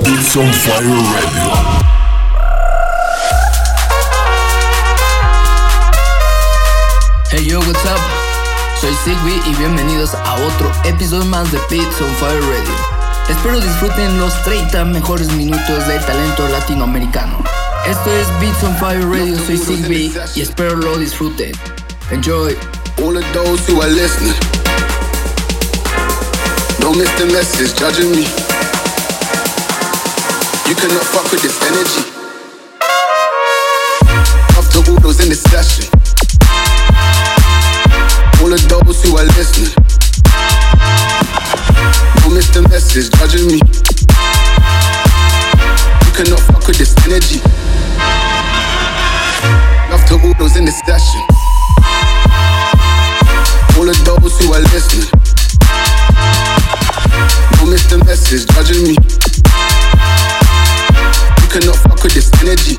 It's on fire radio. Hey yo, what's up? Soy Sigby y bienvenidos a otro episodio más de Beats on Fire Radio. Espero disfruten los 30 mejores minutos del talento latinoamericano. Esto es Beats on Fire Radio, soy Sigby y espero lo disfruten. Enjoy. All of those who are listening, don't miss the message judging me. You cannot fuck with this energy. To all those in this session. All of those who are listening, oh, don't miss the message judging me. You cannot fuck with this energy. To all those in this session. All of those who are listening. Oh, don't miss the message judging me. You cannot fuck with this energy.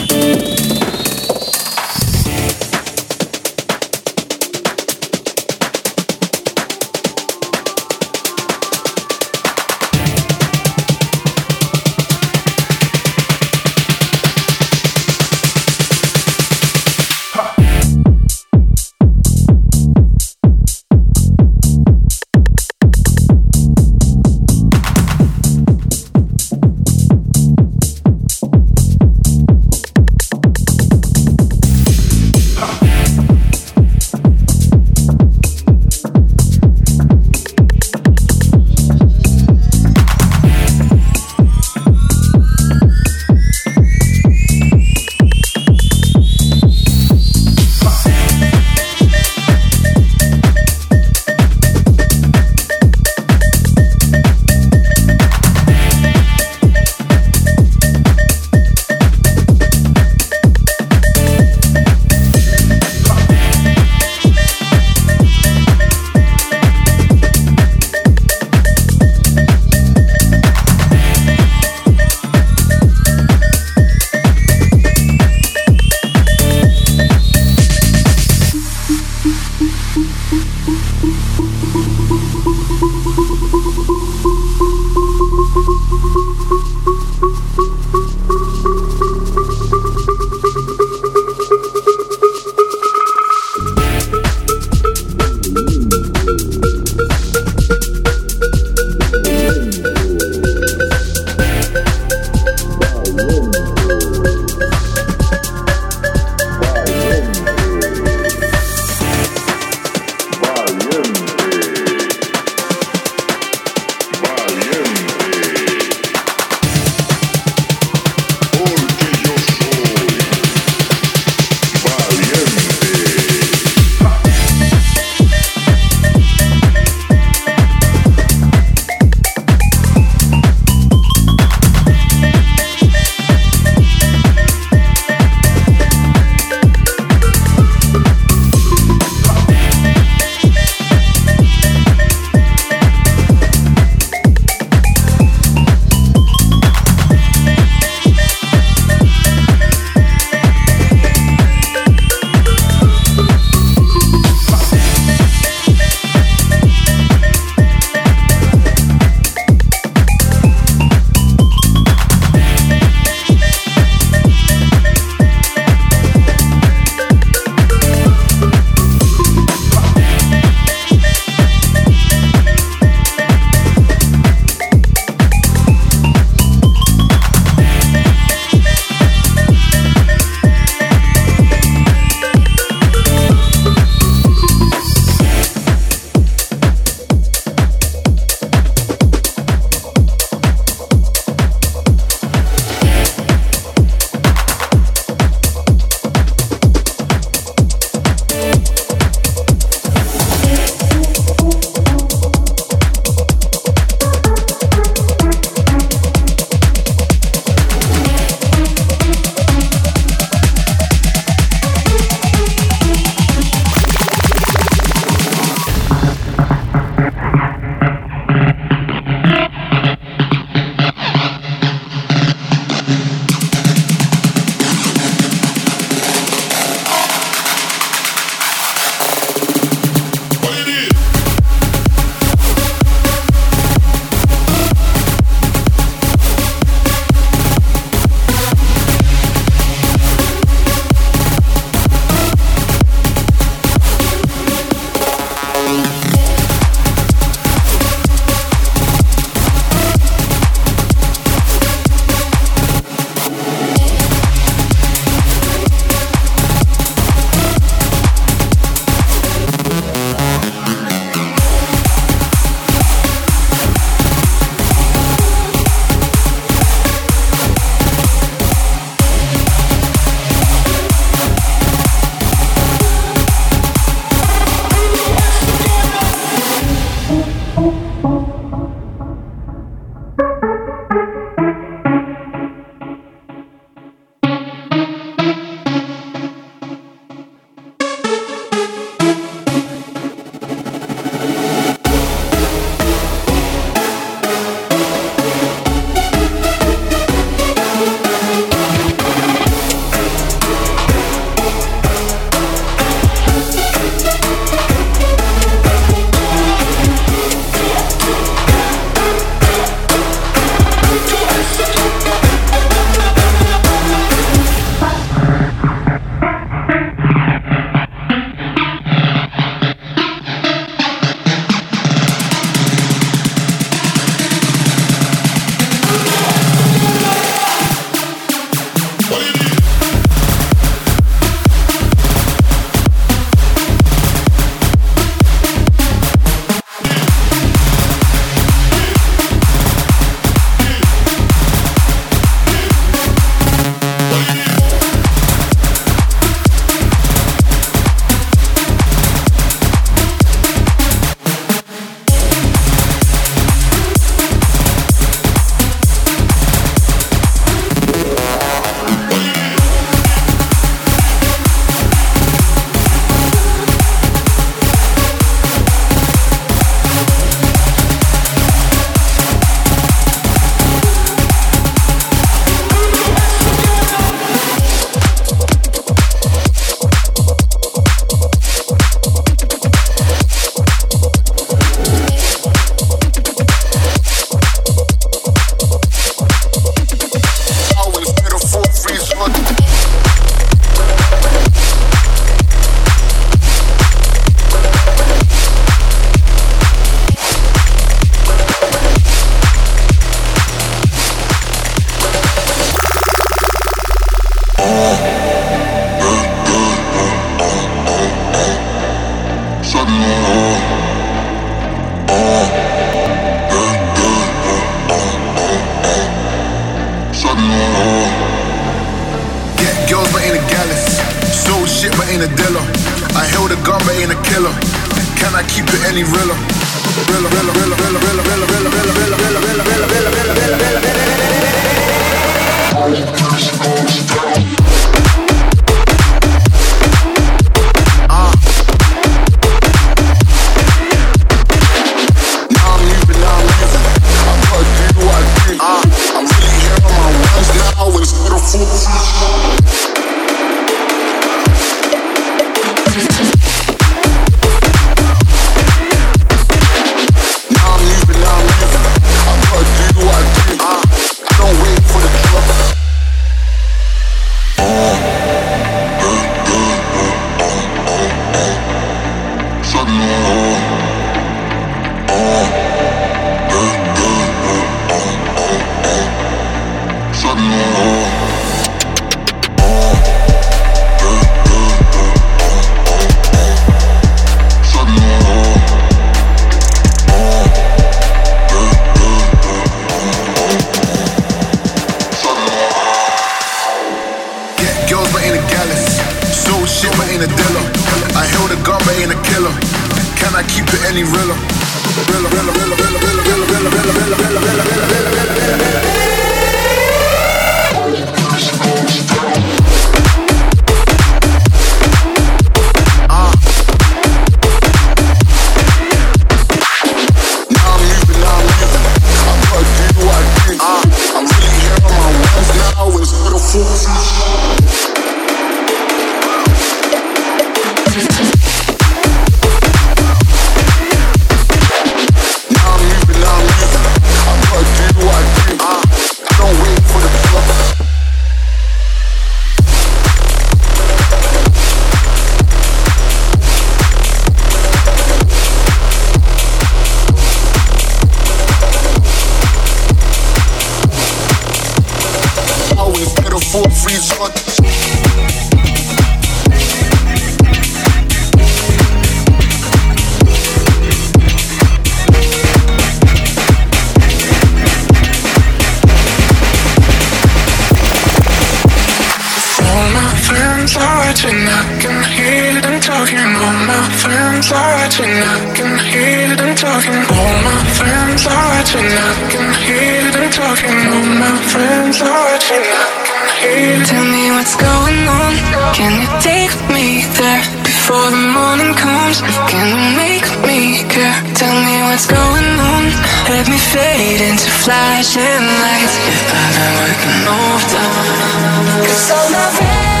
before the morning comes. Can you make me care? Tell me what's going on. Let me fade into flashing lights. I've been working overtime. Cause all my friends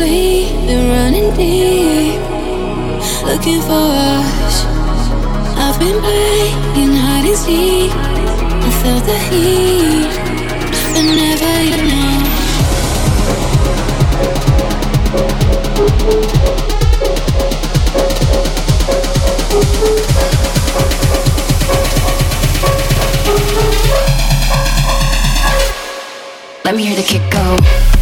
sleep been running deep, looking for us. I've been playing hide and seek. I felt the heat, never. Let me hear the kick go.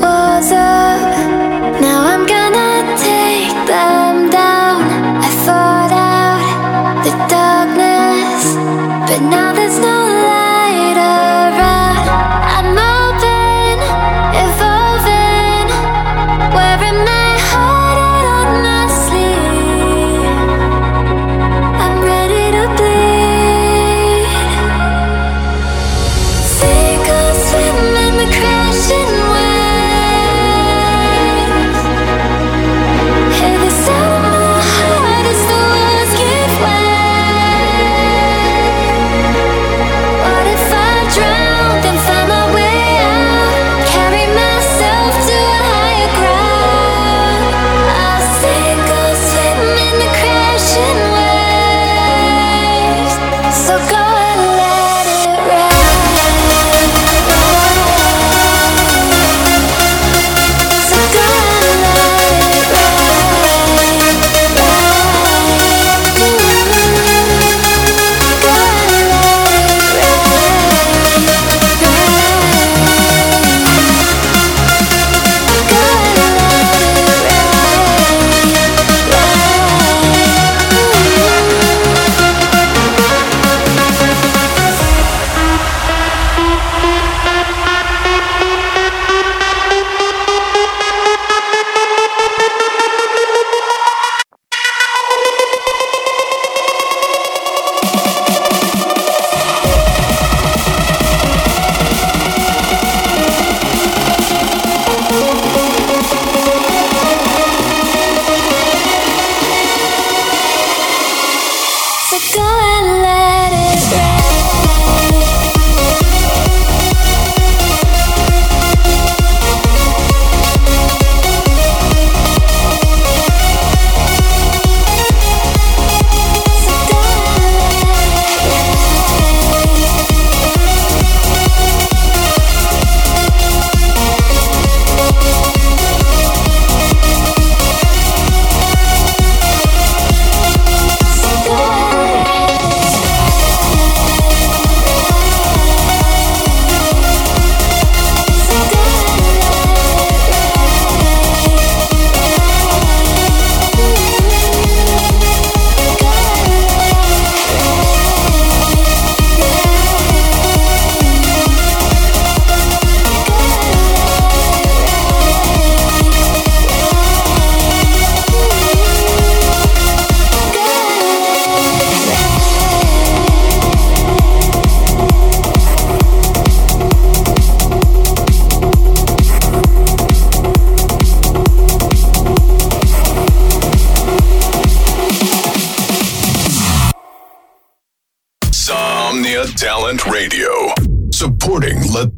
was a